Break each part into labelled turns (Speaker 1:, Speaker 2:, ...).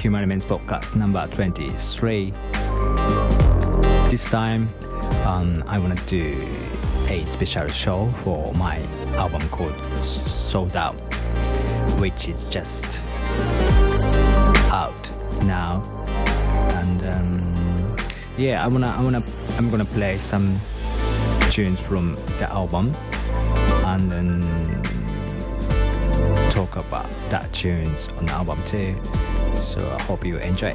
Speaker 1: Human Elements Podcast number 23. This time, um, I want to do a special show for my album called Souled Out, which is just out now. And um, yeah, I wanna, I wanna, I'm gonna play some tunes from the album, and then talk about that tunes on the album too. So I hope you enjoy.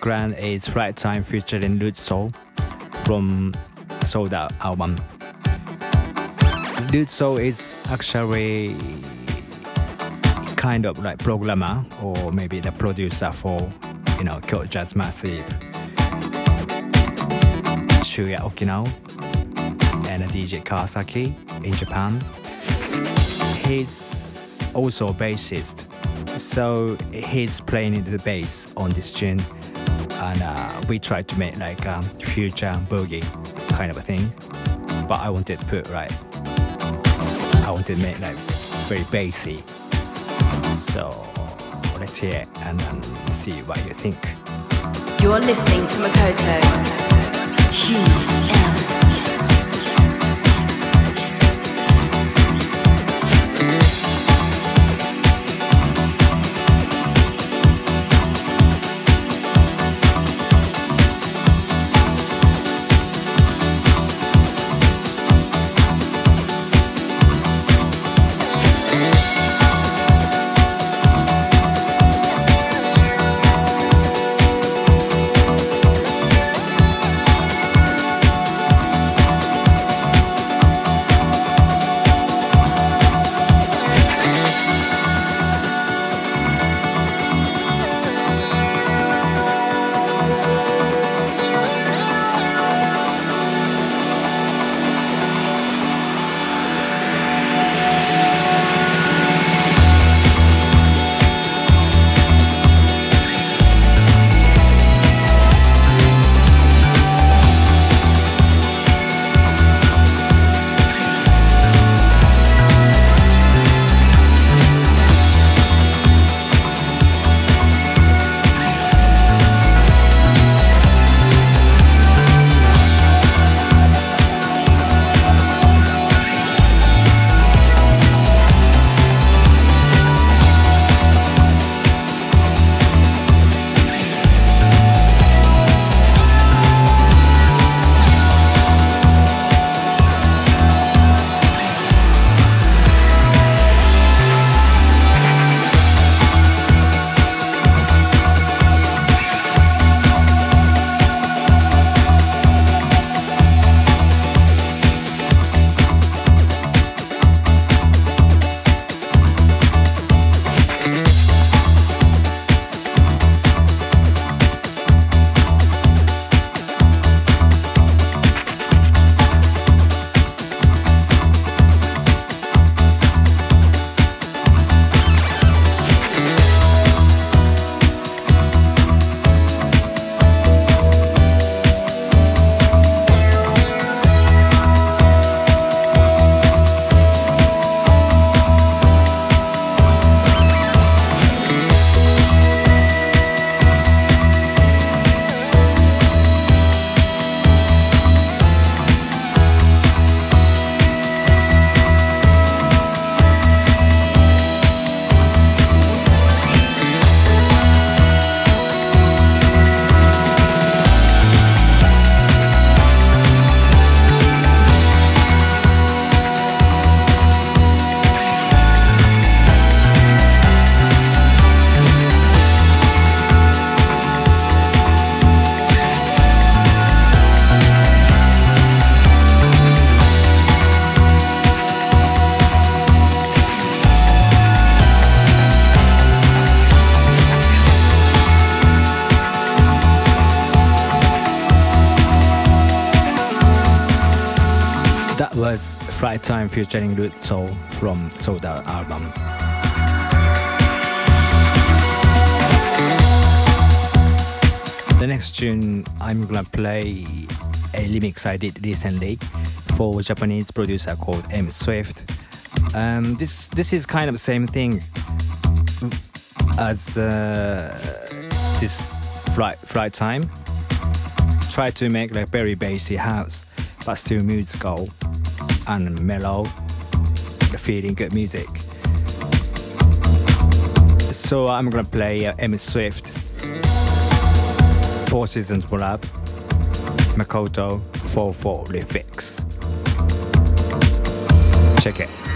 Speaker 1: Background is Flight Time featuring Lutso from Souled Out album. Lutso is actually kind of like programmer or maybe the producer for you know Kyoto Jazz Massive, Shuya Okino, and DJ Kawasaki in Japan. He's also a bassist so he's playing the bass on this tune and uh, we tried to make like a future boogie kind of a thing but i wanted to put right i wanted to make like very bassy. So let's hear and, see what you think.
Speaker 2: You're listening to makoto. Huge
Speaker 3: was Flight Time featuring Soul from Out album. The next tune I'm gonna play a remix I did recently for a Japanese producer called M Swift. Um, this this is kind of the same thing as uh, this flight flight time. Try to make like very bassy house, but still musical and mellow, feeling good music. So I'm gonna play uh, M Swift, Four Seasons Lab, Makoto 44 Refix. Check it.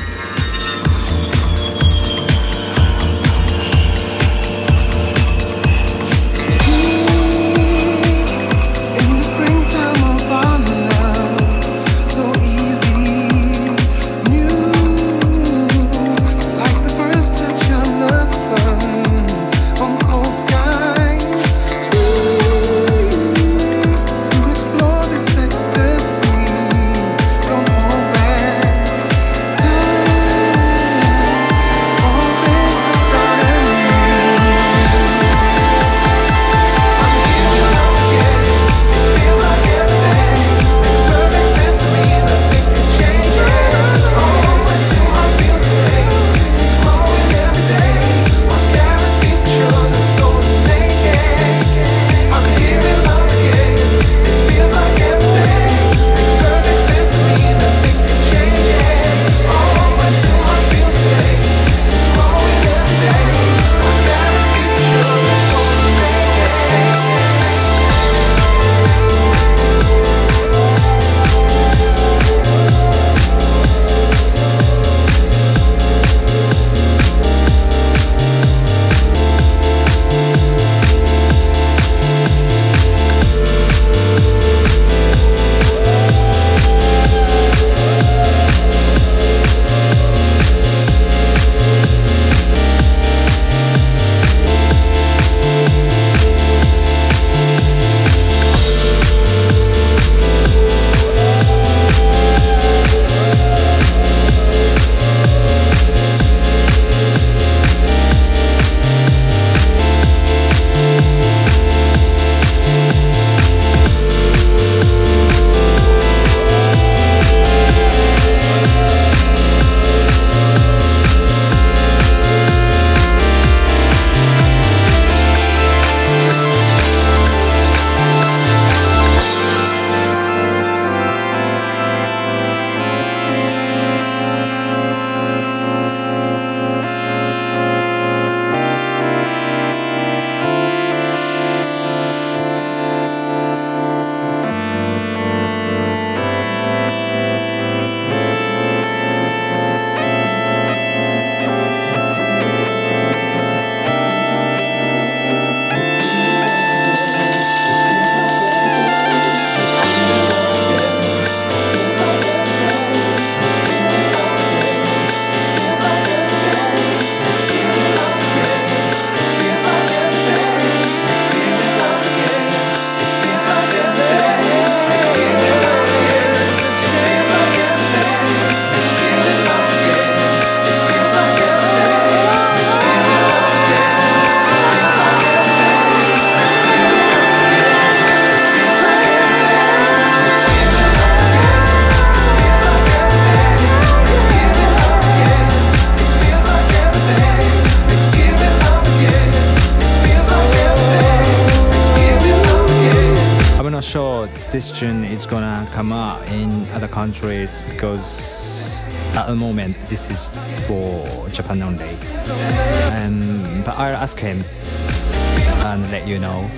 Speaker 3: This tune is gonna come out in other countries because at the moment this is for Japan only. Um, but I'll ask him and let you know.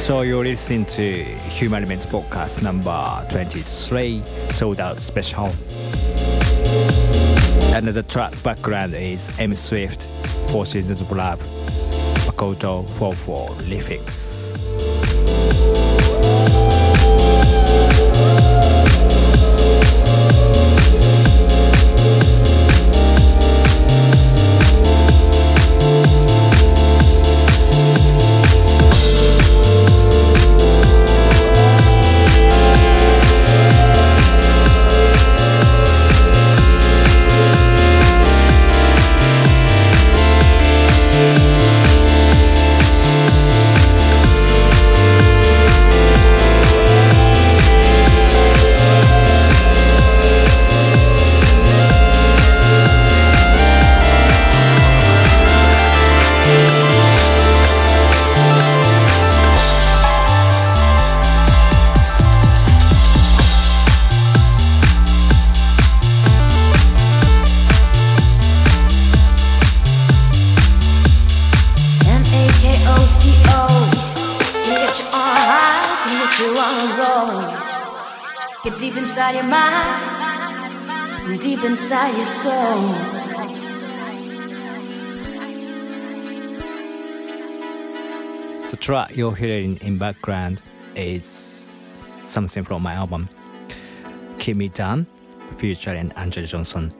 Speaker 3: So you're listening to Human Elements Podcast number 23, Souled Out Special. And the track background is M Swift, Four Seasons of Love. Makoto 44
Speaker 1: Refix. Track you're hearing in background is something from my album Keep Me Down featuring Angela Johnson.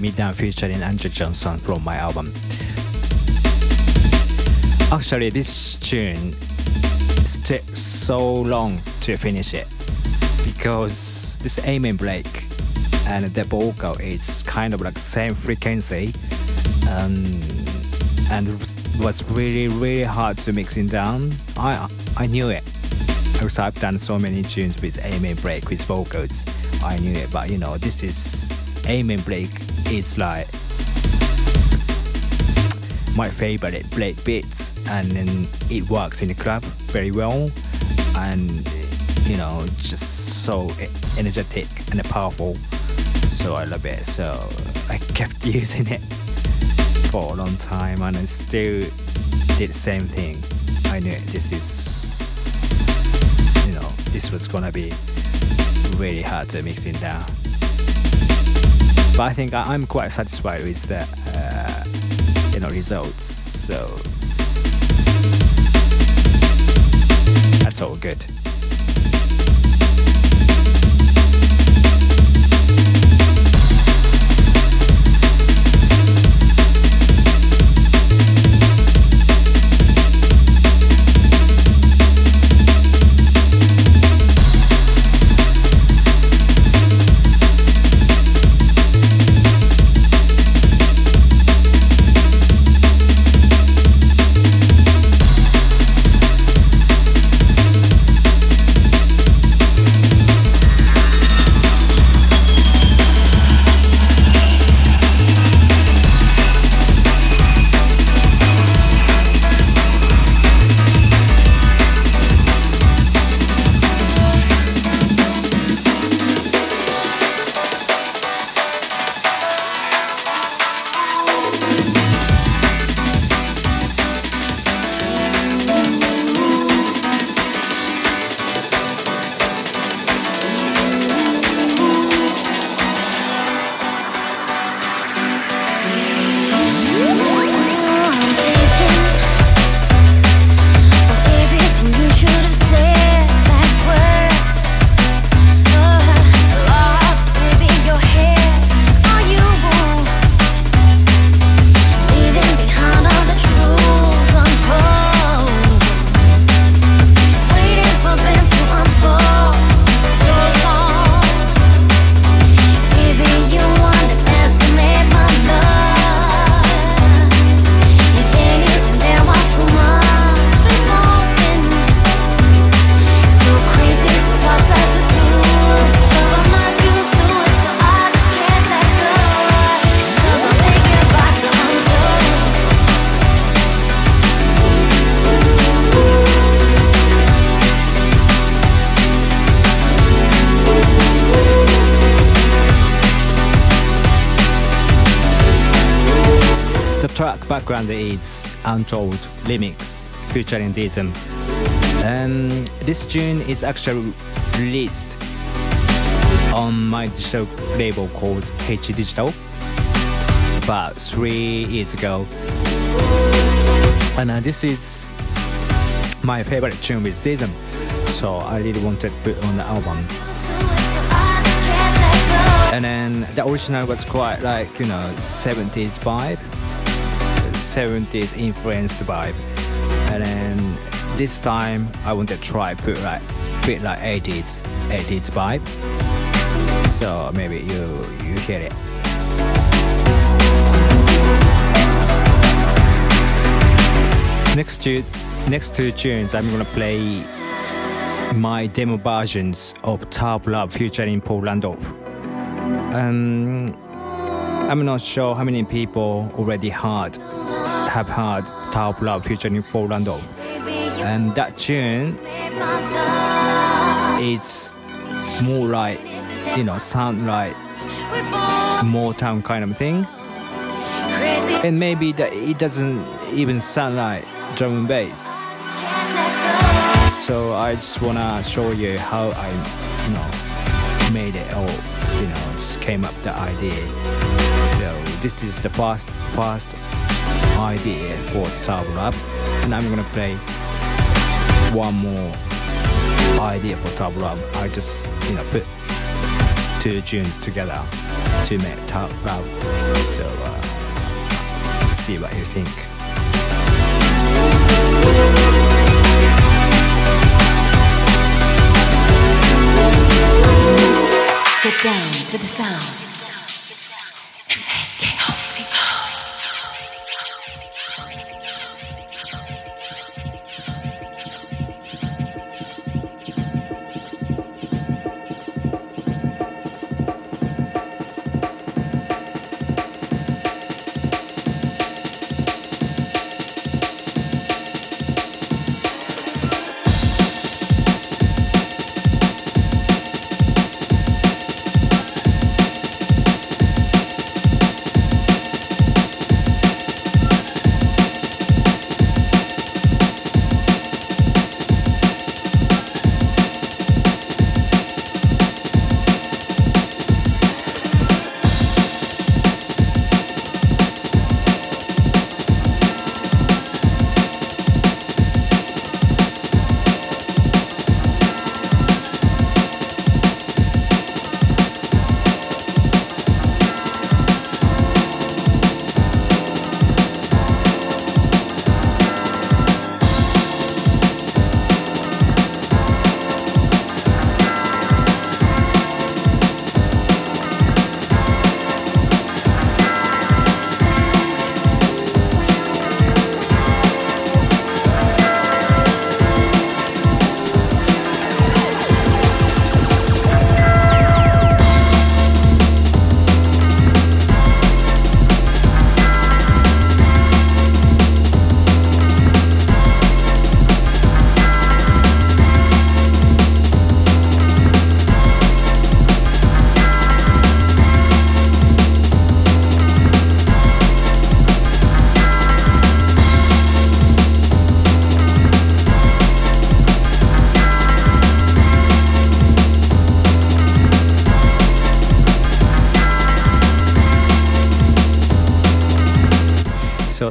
Speaker 1: Me Down featuring Andrew Johnson from my album. Actually, this tune took so long to finish it because this amen break and the vocal is kind of like same frequency um, and was really really hard to mixing down. I I knew it because I've done so many tunes with amen break with vocals. I knew it, but you know this is amen break is like my favorite break beats and then it works in the club very well and you know just so energetic and powerful. So I love it. So I kept using it for a long time and I still did the same thing. I knew this is you know this was gonna be really hard to mix it down but I think I'm quite satisfied with the uh, you know results so. That's all good background is Untold Remix featuring Deeizm. Um, this tune is actually released on my digital label called H Digital about three years ago. And uh, this is my favorite tune with Deeizm, so I really wanted to put on the album. And then the original was quite like, you know, 70s vibe 70s influenced vibe. And then this time I want to try put like bit like 80s 80s vibe. So maybe you you hear it. Next two next two tunes I'm gonna play my demo versions of Tough Love featuring Paul Randolph. Um, I'm not sure how many people already heard have heard Tough Love featuring Paul. And that tune is more like, you know, sound like more Motown kind of thing. And maybe that it doesn't even sound like drum and bass. So I just wanna show you how I, you know, made it or you know, just came up the idea. So this is the first first idea for Love and I'm gonna play one more idea for Love I just you know put two tunes together to make love. So uh, see what you think.
Speaker 4: Get down to the sound.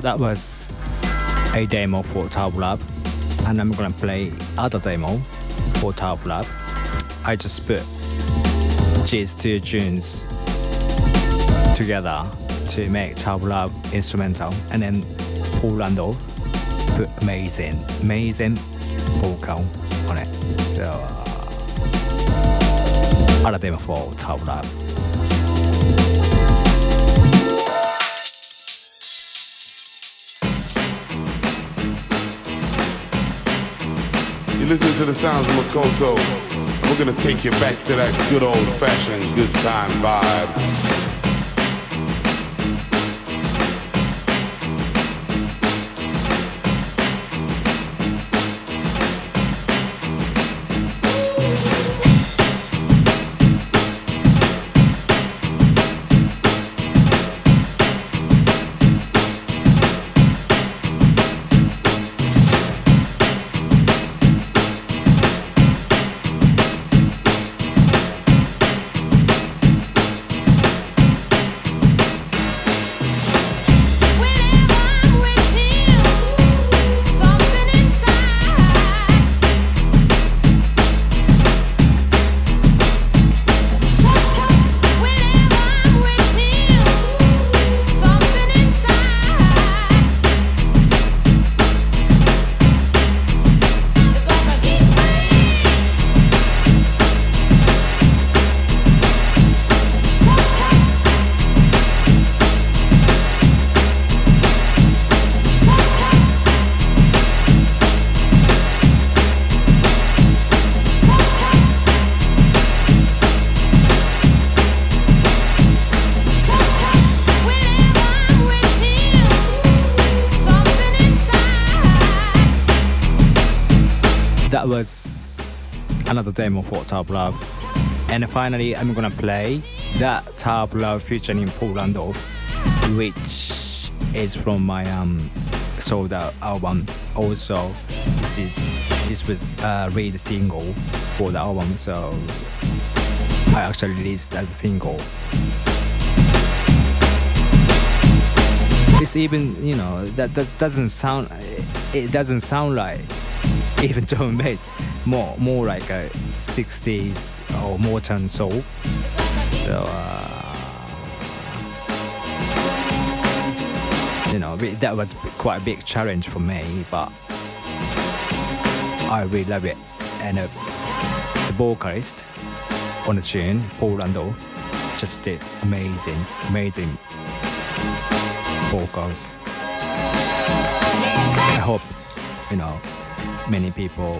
Speaker 1: That was a demo for Tough Love, and I'm gonna play other demo for Tough Love. I just put these two tunes together to make Tough Love instrumental, and then Paul Randolph put amazing, amazing vocal on it. So uh, other demo for Tough Love.
Speaker 5: You're listening to the sounds of Makoto. We're gonna take you back to that good old fashioned good time vibe.
Speaker 1: Demo for Tough Love. And finally, I'm gonna play that Tough Love featuring Paul Randolph, which is from my um, out album. Also, this, is, this was a lead single for the album, so I actually released as a single. It's even, you know, that, that doesn't sound, it doesn't sound like even drum and bass, more more like uh, a 60s or more soul. So uh, you know that was quite a big challenge for me, but I really love it. And uh, the vocalist on the tune, Paul Randolph, just did amazing, amazing vocals. I hope you know many people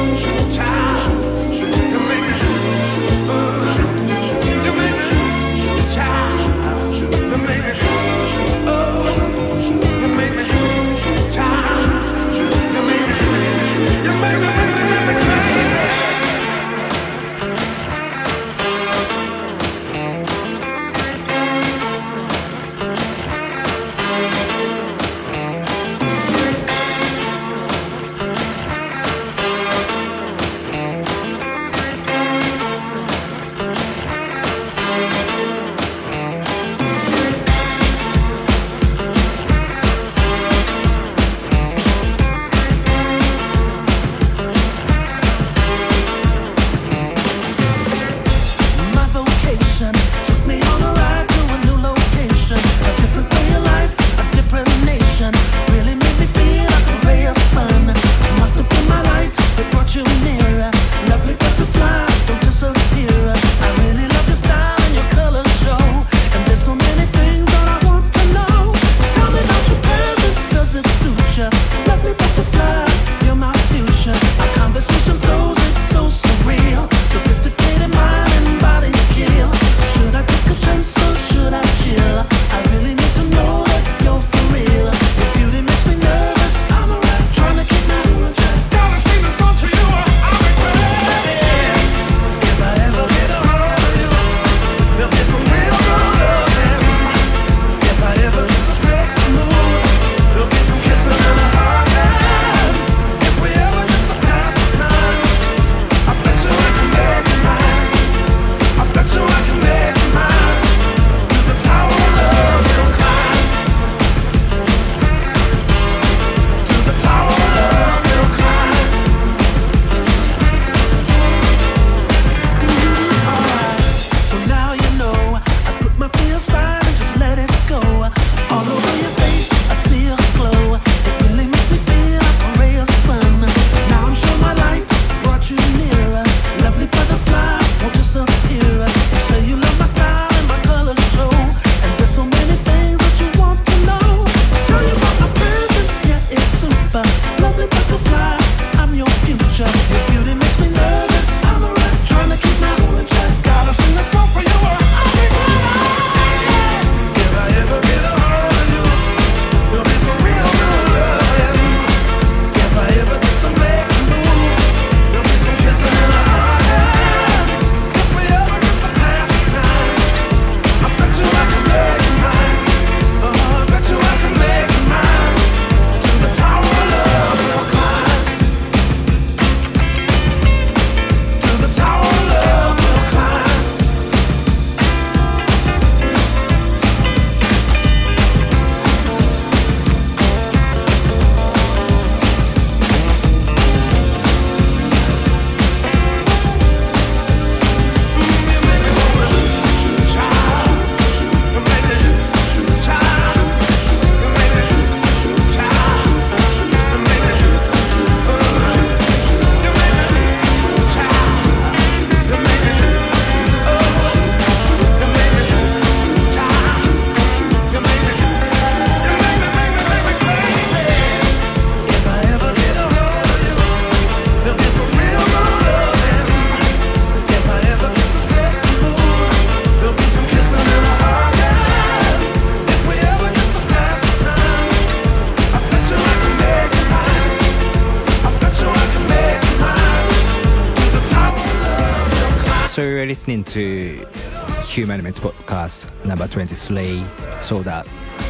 Speaker 1: number 23, so that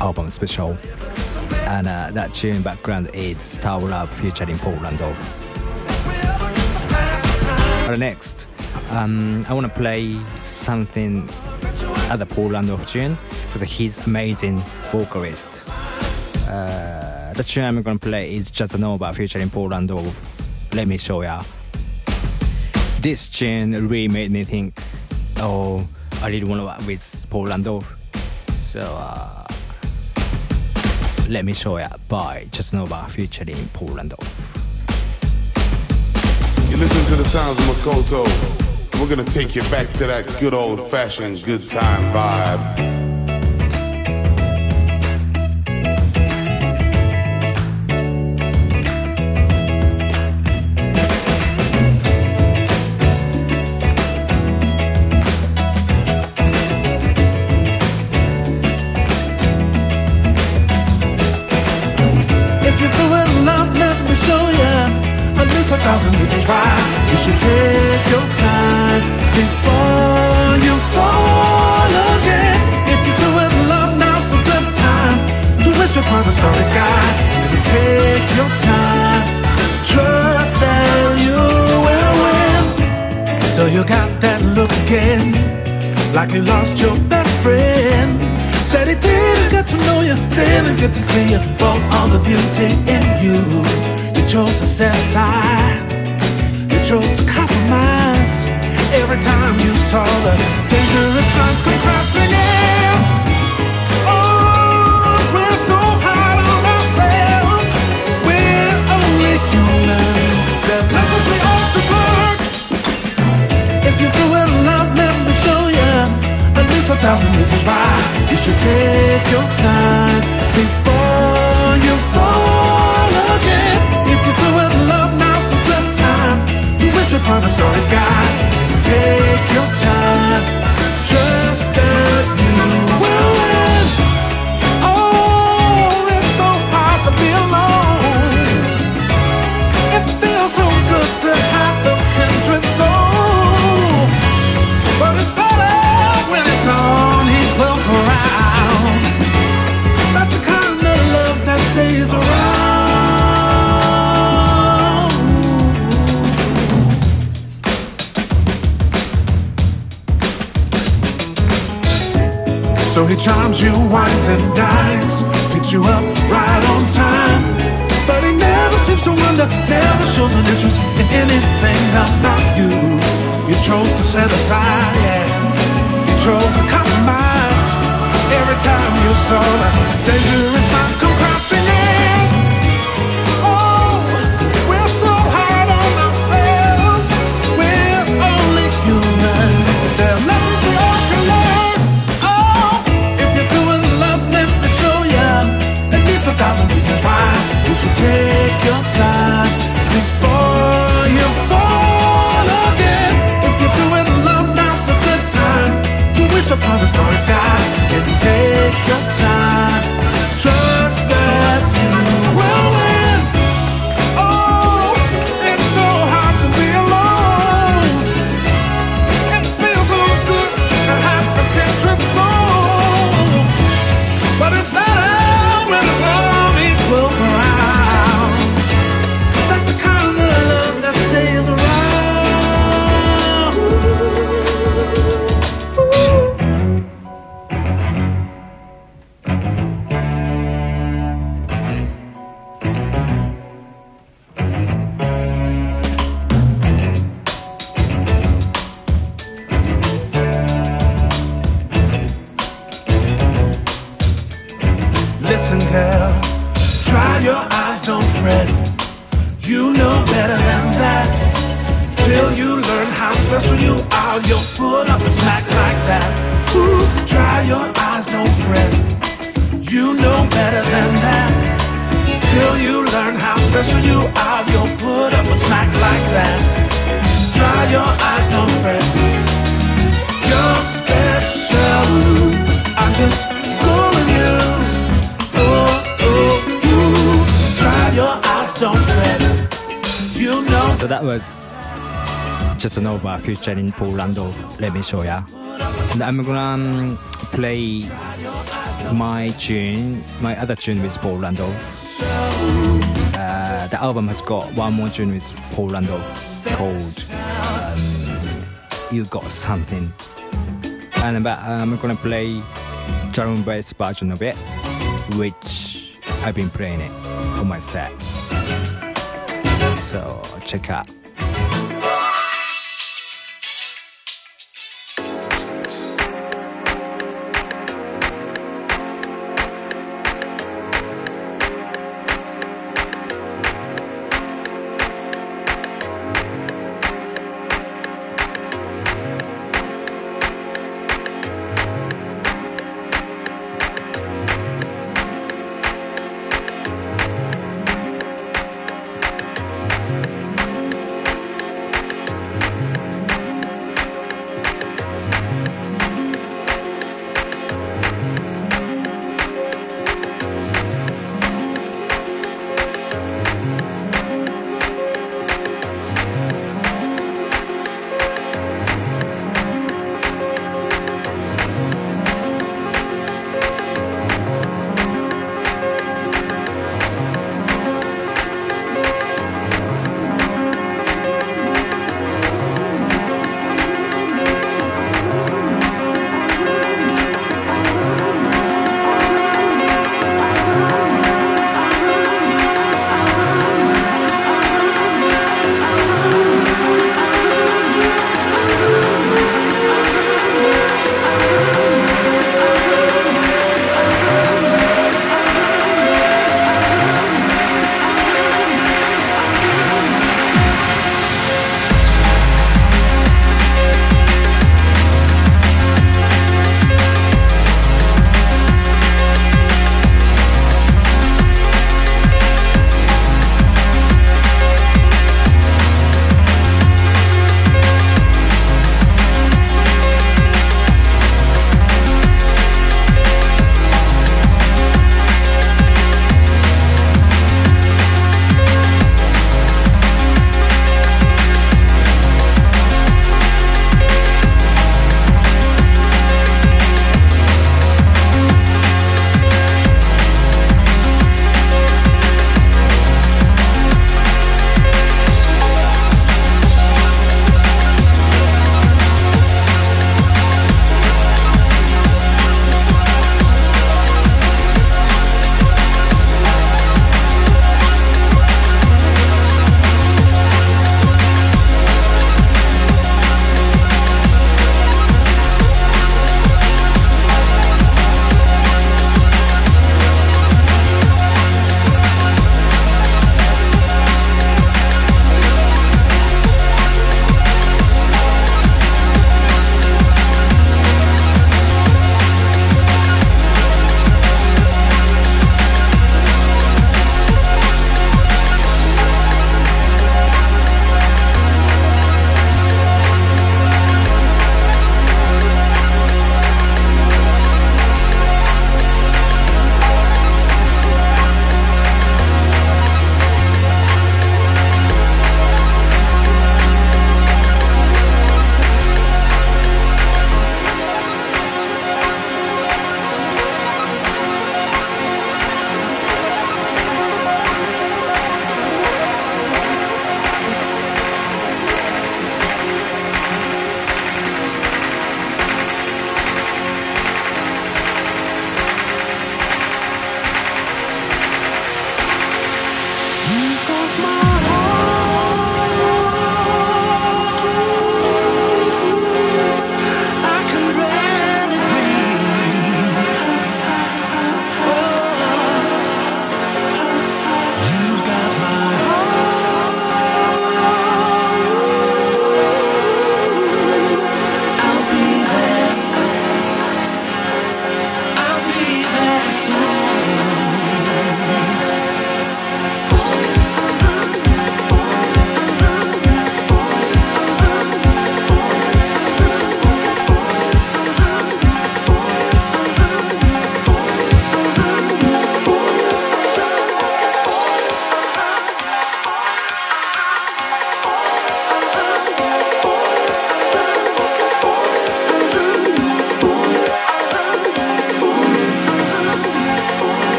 Speaker 1: album special. And uh, that tune background is Tough Love featuring Paul Randolph. But next, um, I want to play something other Paul Randolph tune because he's amazing vocalist. Uh, the tune I'm gonna play is Jazzanova featuring Paul Randolph. Let me show ya. This tune really made me think, oh, I to work with Paul Randolph. So uh, let me show ya by Jazzanova featuring Paul Randolph.
Speaker 6: You listen to the sounds of Makoto. We're gonna take you back to that good old fashioned good time vibe.
Speaker 7: Like you lost your best friend. Said he didn't get to know you, didn't get to see you for all the beauty in you. You chose to set aside, you chose to compromise. Every time you saw the dangerous signs come crashing thousand reasons why you should take your time before you fall again. If you feel in love, now's a good time to wish upon a starry sky and take your time. He charms you, wines and dines, picks you up right on time. But he never seems to wonder, never shows an interest in anything about you. You chose to set aside, yeah. You chose to compromise. Every time you saw the dangerous signs come crashing take your time before you fall again. If you're doing love, a good time upon a starry sky and take your time.
Speaker 1: Jazzanova featuring Paul Randolph. Let me show ya. And I'm gonna play my tune, my other tune with Paul. Uh, the album has got one more tune with Paul called um, "You Got Something," and I'm gonna play drum bass version of it, which I've been playing it on my set. So check out.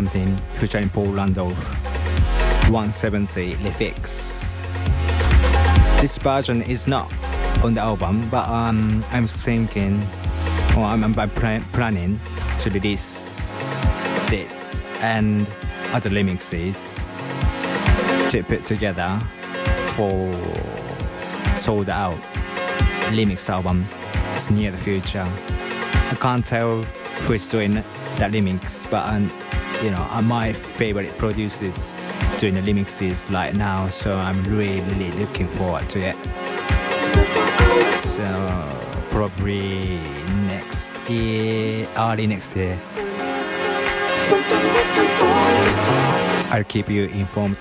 Speaker 1: Something featuring Paul Randolph 170 Refix. This version is not on the album, but um, I'm thinking, or I'm, I'm plan- planning to release this and other remixes to put together for Souled Out remix album. It's near the future. I can't tell who is doing that remix, but um, you know, uh, my favorite producers doing the remixes right now, so I'm really, really looking forward to it. So probably next year, early next year. I'll keep you informed.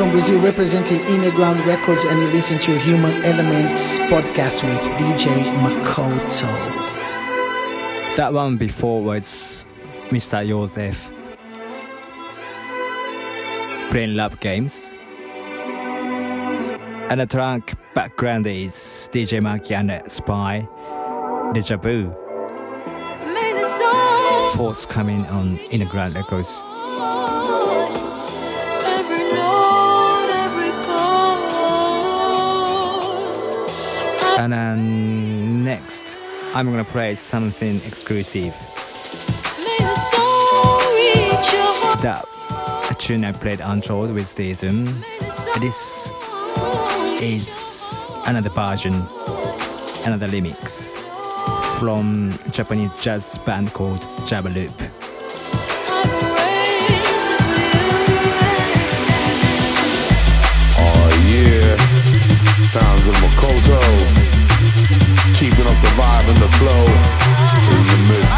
Speaker 8: From Brazil representing Innerground Records, and you listen to Human Elements podcast with DJ Makoto.
Speaker 1: That one before was Mr. Joseph playing love games. And the track background is DJ Marky and Spy Deja Vu.
Speaker 4: May the soul
Speaker 1: Forthcoming on Innerground Records. And then next, I'm gonna play something exclusive.
Speaker 4: May the soul reach your heart.
Speaker 1: That a tune I played on tour with Deeizm.
Speaker 4: May the soul
Speaker 1: This is another version, another remix from Japanese jazz band called Jabberloop.
Speaker 4: I've
Speaker 5: sounds of Makoto. Keeping up the vibe and the flow in the mix.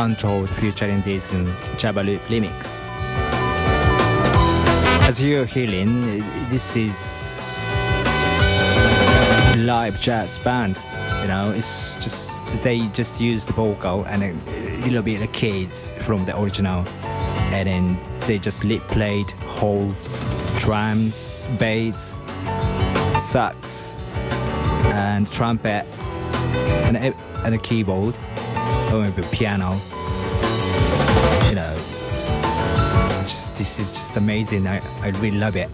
Speaker 1: Untold featuring this um, Jabberloop remix. As you're hearing, this is live jazz band. You know, it's just they just use the vocal and a little bit of keys from the original, and then they just lip played whole drums, bass, sax, and trumpet, and a, and a keyboard, maybe piano. You know, just this is just amazing. I, I really love it,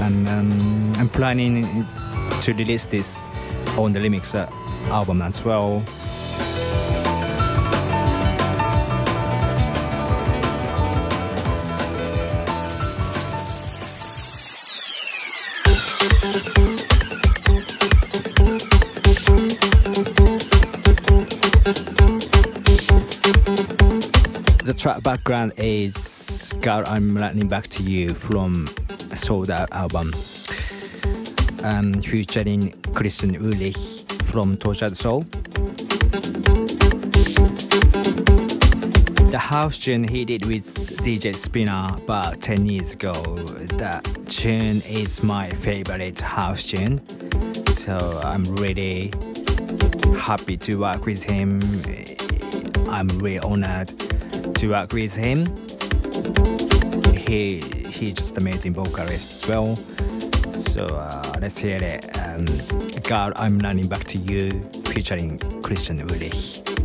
Speaker 1: and um, I'm planning to release this on the remix album as well. Track background is "Girl, I'm Running Back to You" from Souled Out album, um, featuring Christian Urich from Tortured Soul. The house tune he did with DJ Spinna about 10 years ago. That tune is my favorite house tune. So I'm really happy to work with him. I'm really honored to work with him. He he's just amazing vocalist as well. So uh, let's hear it. Um, God, I'm running back to you, featuring Christian Urich.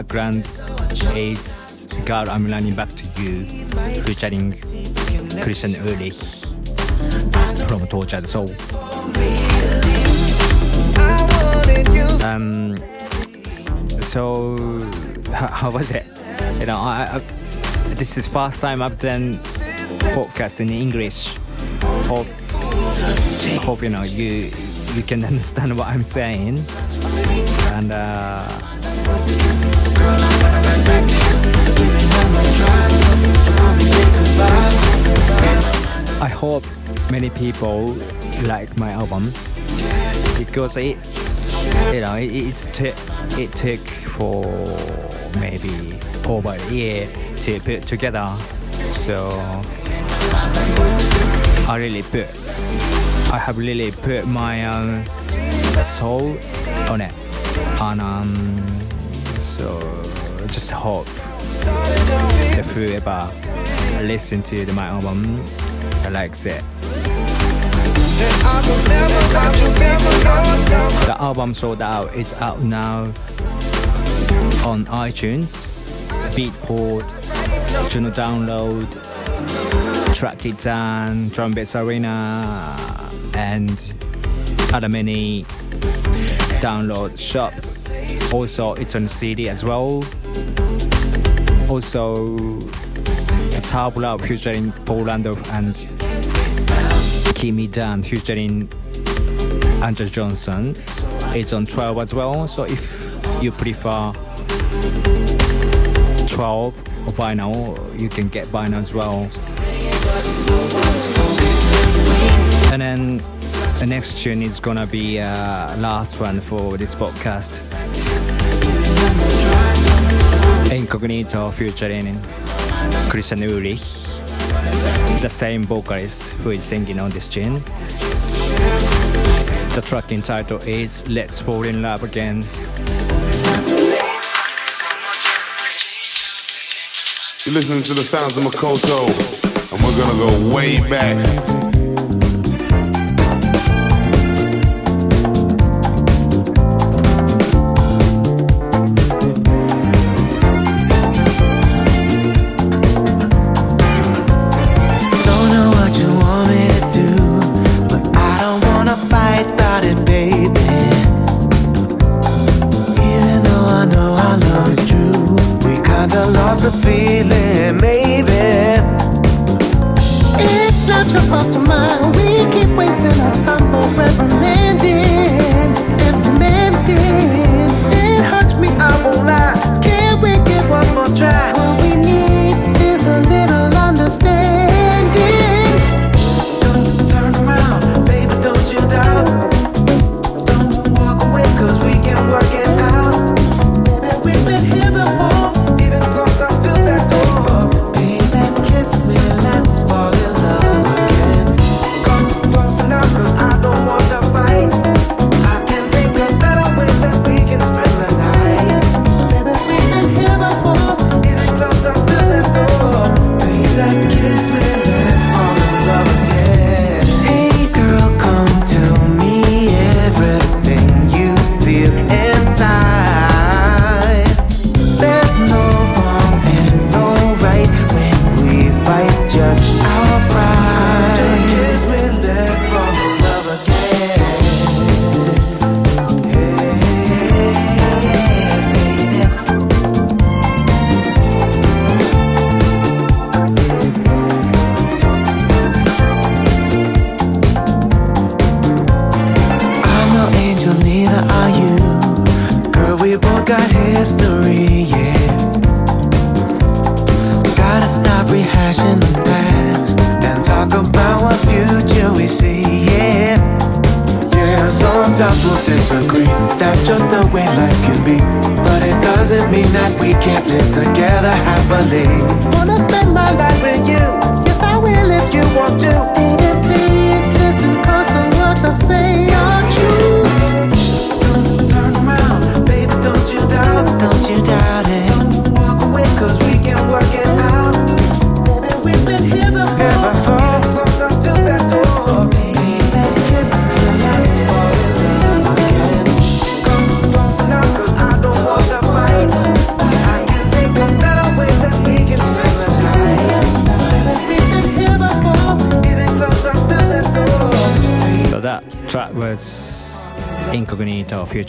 Speaker 1: Background is God, I'm running back to you, featuring Christian Urich from Tortured Soul. Um, so how, how was it? You know, I, I, this is first time I've done podcast in English. Hope, hope you know you you can understand what I'm saying. And uh, I hope many people like my album because it, you know, it, it's t- it took for maybe over a year to put together. So I really put, I have really put my um, soul on it, and um, so just hope if you ever listen to the, my album, I like it. The album Souled Out. It's out now on iTunes, Beatport, Juno Download, Track It Down, Drum Bass Arena, and other many download shops. Also, it's on CD as well. Also, it's Love featuring Paul Randolph and Kimi Dan featuring Andrew Johnson. It's on 12 as well. So if you prefer 12 or vinyl, you can get vinyl as well. And then the next tune is gonna be uh, last one for this podcast. Incognito featuring Christian Urich, the same vocalist who is singing on this tune. The track title is Let's Fall in Love Again.
Speaker 6: You're listening to the sounds of Makoto, and we're gonna go way back.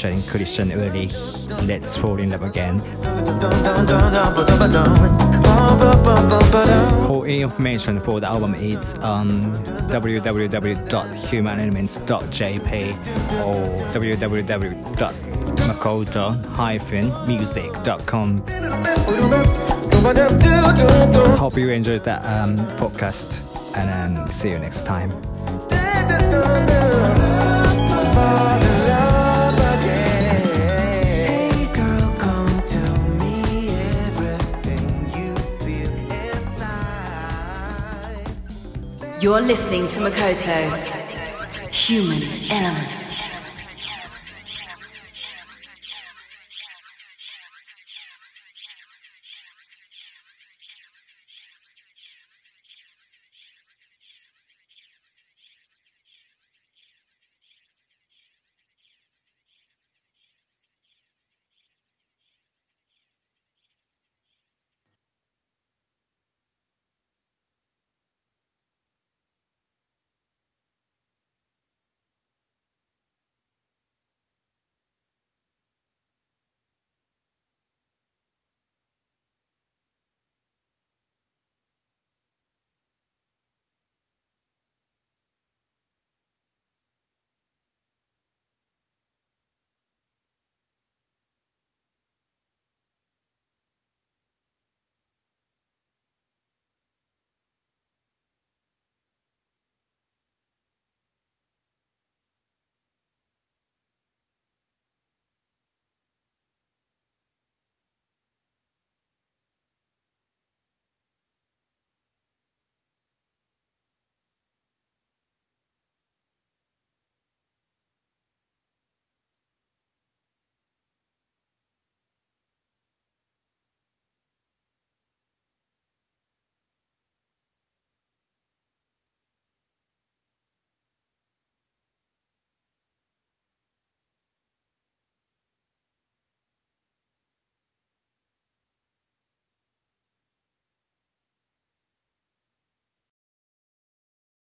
Speaker 1: featuring Christian Urich. Let's fall in love again. For information for the album, it's um, on www.humanelements.jp or www.makoto-music.com. Hope you enjoyed that um, podcast and um, see you next time.
Speaker 2: You're listening to Makoto. Human Element.